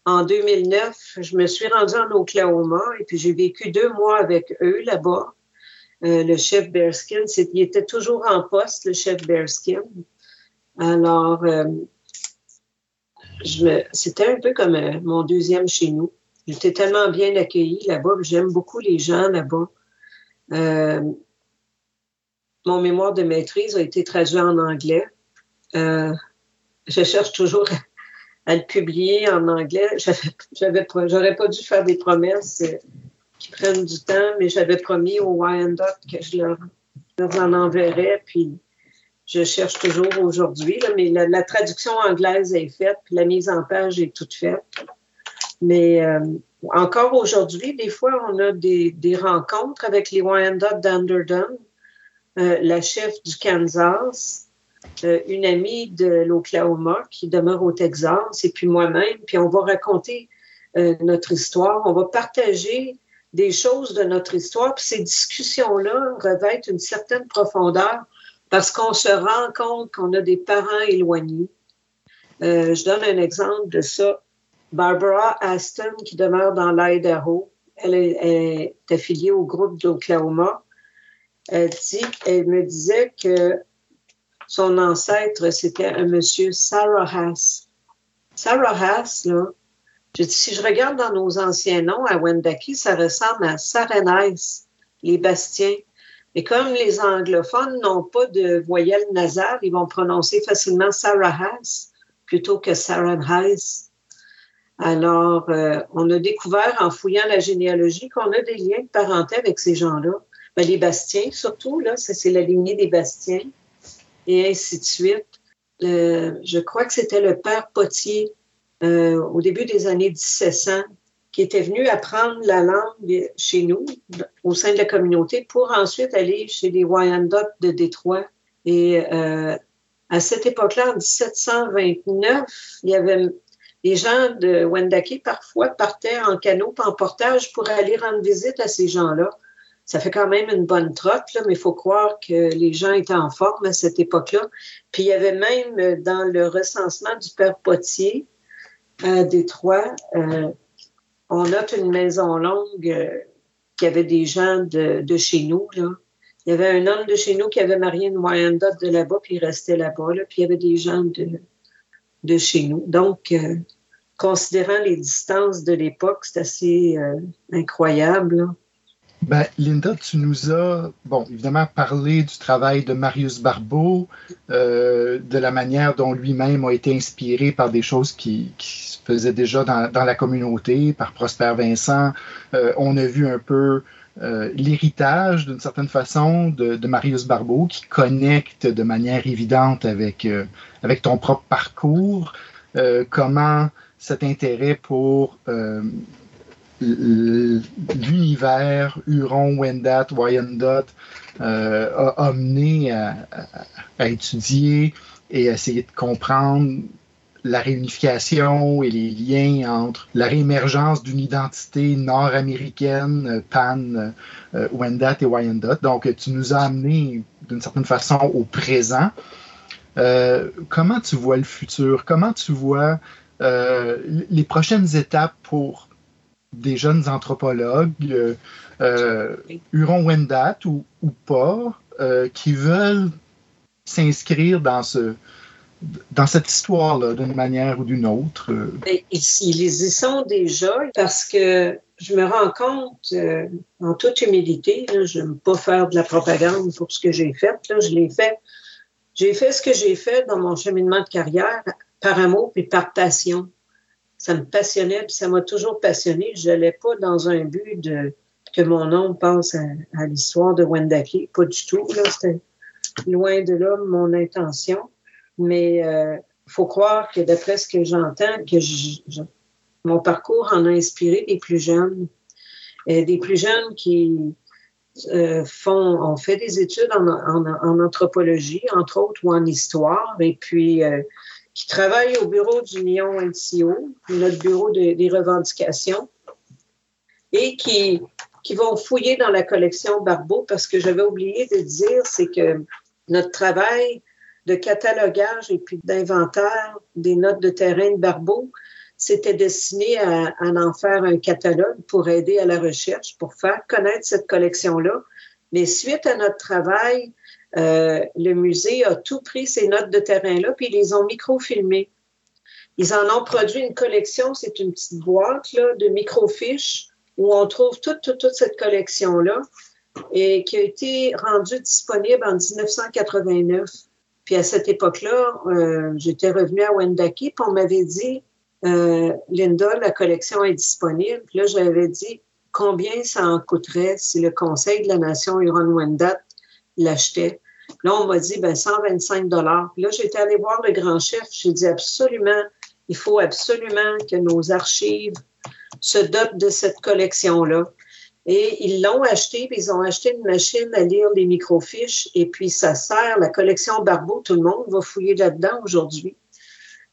en 2009, je me suis rendue en Oklahoma et puis j'ai vécu deux mois avec eux là-bas. Euh, le chef Bearskin, il était toujours en poste, le chef Bearskin. Alors, euh, c'était un peu comme euh, mon deuxième chez nous. J'étais tellement bien accueillie là-bas. J'aime beaucoup les gens là-bas. Mon mémoire de maîtrise a été traduit en anglais. Je cherche toujours à le publier en anglais. J'avais, j'aurais pas dû faire des promesses euh, qui prennent du temps, mais j'avais promis au Wyandotte que je leur, en enverrais. Puis je cherche toujours aujourd'hui, mais la, traduction anglaise est faite, puis la mise en page est toute faite. Mais euh, encore aujourd'hui, des fois, on a des, des rencontres avec les Wyandotte d'Underdon, euh, la chef du Kansas, une amie de l'Oklahoma qui demeure au Texas, et puis moi-même, puis on va raconter euh, notre histoire, on va partager des choses de notre histoire, puis ces discussions-là revêtent une certaine profondeur parce qu'on se rend compte qu'on a des parents éloignés. je donne un exemple de ça. Barbara Aston, qui demeure dans l'Idaho, elle est, affiliée au groupe d'Oklahoma. Elle dit, elle me disait que son ancêtre, c'était un monsieur Sarah Haas. Sarah Haas, là, je si je regarde dans nos anciens noms à Wendake, ça ressemble à Sarenais, les Bastiens. Mais comme les anglophones n'ont pas de voyelle nasale, ils vont prononcer facilement Sarah Haas plutôt que Sarenheis. Alors, euh, on a découvert en fouillant la généalogie qu'on a des liens de parenté avec ces gens-là. Ben, les Bastiens, surtout, là, c'est la lignée des Bastiens, et ainsi de suite. je crois que c'était le père Potier, euh, au début des années 1700, qui était venu apprendre la langue chez nous, au sein de la communauté, pour ensuite aller chez les Wyandotte de Détroit. Et euh, à cette époque-là, en 1729, il y avait les gens de Wendake parfois partaient en canot, en portage pour aller rendre visite à ces gens-là ça fait quand même une bonne trotte, là, mais il faut croire que les gens étaient en forme à cette époque-là. Puis il y avait même euh, dans le recensement du Père Potier à Détroit, euh, on note une maison longue euh, qui avait des gens de, de, chez nous. Il y avait un homme de chez nous qui avait marié une Wyandotte de là-bas, puis il restait là-bas. Là, puis il y avait des gens de, de chez nous. Donc, considérant les distances de l'époque, c'est assez incroyable. Ben, Linda, tu nous as, bon, évidemment, parlé du travail de Marius Barbeau, euh, de la manière dont lui-même a été inspiré par des choses qui, se faisaient déjà dans, la communauté, par Prosper Vincent. Euh, on a vu un peu euh, l'héritage, d'une certaine façon, de, de, Marius Barbeau, qui connecte de manière évidente avec, avec ton propre parcours. comment cet intérêt pour l'univers Huron, Wendat, Wyandotte euh, a amené à, étudier et à essayer de comprendre la réunification et les liens entre la réémergence d'une identité nord-américaine, euh, pan, euh, Wendat et Wyandotte. Donc, tu nous as amené d'une certaine façon au présent. comment tu vois le futur? Comment tu vois les prochaines étapes pour des jeunes anthropologues, euh, euh, Huron-Wendat ou, pas, euh, qui veulent s'inscrire dans ce dans cette histoire-là, d'une manière ou d'une autre. Ben, ils, y sont déjà parce que je me rends compte, en toute humilité, je n'aime pas faire de la propagande pour ce que j'ai fait. Là, je l'ai fait. J'ai fait ce que j'ai fait dans mon cheminement de carrière par amour et par passion ça me passionnait, puis ça m'a toujours passionné. Je n'allais pas dans un but de que mon nom passe à, l'histoire de Wendake, pas du tout. C'était loin de là mon intention. Mais euh, faut croire que d'après ce que j'entends, que mon parcours en a inspiré des plus jeunes, des plus jeunes qui euh, font, ont fait des études en, en, anthropologie, entre autres, ou en histoire, et puis euh, qui travaille au bureau du Lyon NCO, notre bureau des revendications, et qui, qui vont fouiller dans la collection Barbeau parce que j'avais oublié de dire, c'est que notre travail de catalogage et puis d'inventaire des notes de terrain de Barbeau, c'était destiné à, à, en faire un catalogue pour aider à la recherche, pour faire connaître cette collection-là. Mais suite à notre travail, euh, le musée a tout pris ces notes de terrain-là, puis ils les ont microfilmées. Ils en ont produit une collection, c'est une petite boîte là, de microfiches où on trouve toute, toute, toute cette collection-là. et qui a été rendu disponible en 1989. Puis à cette époque-là, euh, j'étais revenue à Wendake, puis on m'avait dit, euh, Linda, la collection est disponible. Puis là, j'avais dit combien ça en coûterait si le Conseil de la Nation Huron-Wendat l'achetait? Là, on m'a dit ben, 125 dollars. Là, j'étais allée voir le grand chef. J'ai dit absolument, il faut absolument que nos archives se dotent de cette collection-là. Et ils l'ont acheté, puis ils ont acheté une machine à lire les microfiches, et puis ça sert, la collection Barbeau, tout le monde va fouiller là-dedans aujourd'hui,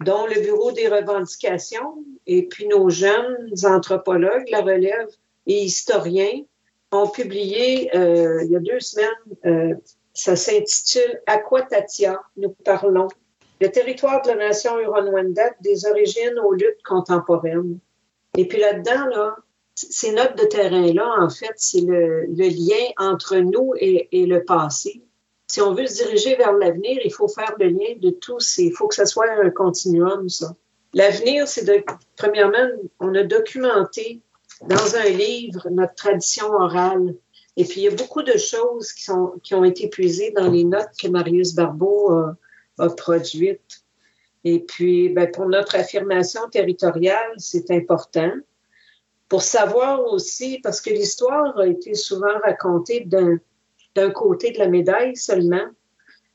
dont le Bureau des revendications, et puis nos jeunes anthropologues, la relève et historiens, ont publié euh, il y a deux semaines, euh, ça s'intitule Aquatatia, nous parlons, le territoire de la nation Huron-Wendat des origines aux luttes contemporaines. Et puis là-dedans, là, ces notes de terrain-là, en fait, c'est le, lien entre nous et, le passé. Si on veut se diriger vers l'avenir, il faut faire le lien de tous. Il faut que ce soit un continuum, ça. L'avenir, c'est de, premièrement, on a documenté dans un livre notre tradition orale. Et puis, il y a beaucoup de choses qui, ont été puisées dans les notes que Marius Barbeau a, a produites. Et puis, ben, pour notre affirmation territoriale, c'est important pour savoir aussi, parce que l'histoire a été souvent racontée d'un côté de la médaille seulement.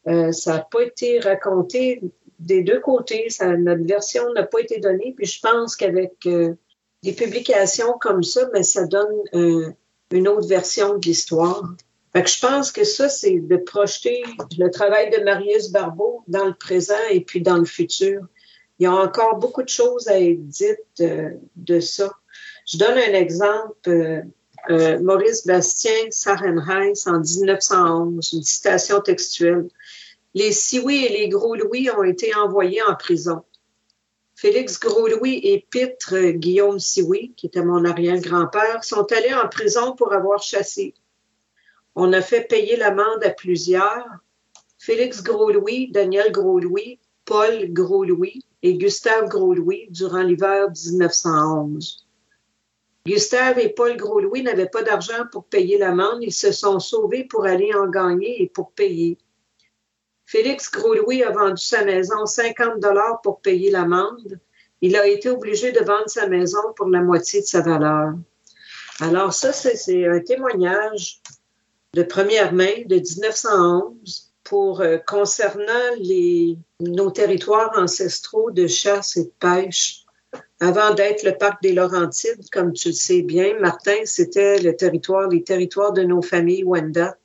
Euh, ça n'a pas été raconté des deux côtés. Notre version n'a pas été donnée. Puis je pense qu'avec euh, des publications comme ça, ben, ça donne euh, une autre version de l'histoire. Fait je pense que ça, c'est de projeter le travail de Marius Barbeau dans le présent et puis dans le futur. Il y a encore beaucoup de choses à être dites de ça. Je donne un exemple. Euh, euh, Maurice Bastien, Sarenheis, en 1911, une citation textuelle. Les Sioui et les Gros-Louis ont été envoyés en prison. Félix Gros-Louis et Pitre Guillaume Sioui, qui était mon arrière-grand-père, sont allés en prison pour avoir chassé. On a fait payer l'amende à plusieurs. Félix Gros-Louis, Daniel Gros-Louis, Paul Gros-Louis et Gustave Gros-Louis durant l'hiver 1911. Gustave et Paul Gros-Louis n'avaient pas d'argent pour payer l'amende. Ils se sont sauvés pour aller en gagner et pour payer. Félix Gros-Louis a vendu sa maison 50 dollars pour payer l'amende. Il a été obligé de vendre sa maison pour la moitié de sa valeur. Alors ça, c'est un témoignage de première main de 1911 pour euh, concernant les, nos territoires ancestraux de chasse et de pêche avant d'être le parc des Laurentides, comme tu le sais bien, Martin, c'était le territoire, les territoires de nos familles Wendat.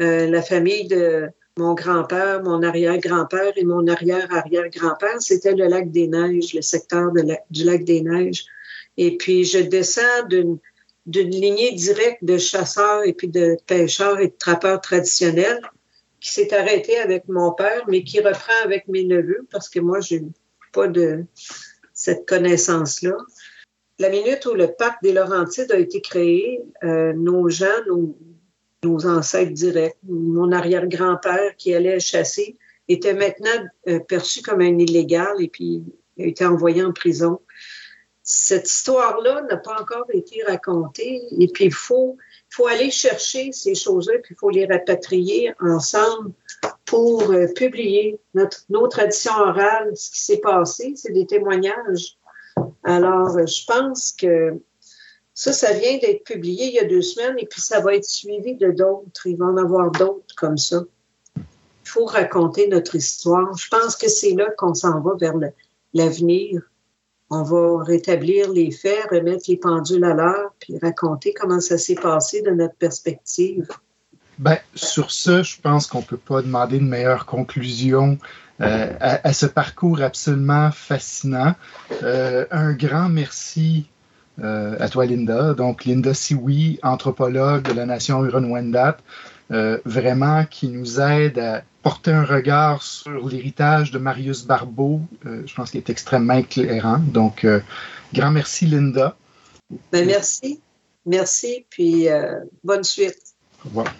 Euh, la famille de mon grand-père, mon arrière-grand-père et mon arrière-arrière-grand-père, c'était le lac des Neiges, le secteur du lac des Neiges. Et puis, je descends d'une lignée directe de chasseurs et puis de pêcheurs et de trappeurs traditionnels qui s'est arrêtée avec mon père, mais qui reprend avec mes neveux parce que moi, j'ai pas de, cette connaissance-là. La minute où le parc des Laurentides a été créé, euh, nos gens, nos, ancêtres directs, mon arrière-grand-père qui allait chasser, était maintenant euh, perçu comme un illégal et puis a été envoyé en prison. Cette histoire-là n'a pas encore été racontée et puis il faut, faut aller chercher ces choses-là puis il faut les rapatrier ensemble pour euh, publier notre, nos traditions orales, ce qui s'est passé, c'est des témoignages. Alors, euh, je pense que ça, ça vient d'être publié il y a deux semaines et puis ça va être suivi de d'autres. Il va en avoir d'autres comme ça. Il faut raconter notre histoire. Je pense que c'est là qu'on s'en va vers l'avenir. On va rétablir les faits, remettre les pendules à l'heure, puis raconter comment ça s'est passé de notre perspective. Ben, sur ce, je pense qu'on ne peut pas demander une meilleure conclusion euh, à, ce parcours absolument fascinant. Euh, un grand merci euh, à toi, Linda. Donc, Linda Siwi, anthropologue de la nation Huron-Wendat, vraiment qui nous aide à porter un regard sur l'héritage de Marius Barbeau. je pense qu'il est extrêmement éclairant. Donc, grand merci, Linda. Ben, merci. Merci, puis bonne suite. Au revoir.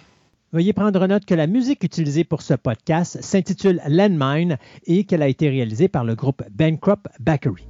Veuillez prendre note que la musique utilisée pour ce podcast s'intitule Landmine et qu'elle a été réalisée par le groupe Bankrupt Bakery.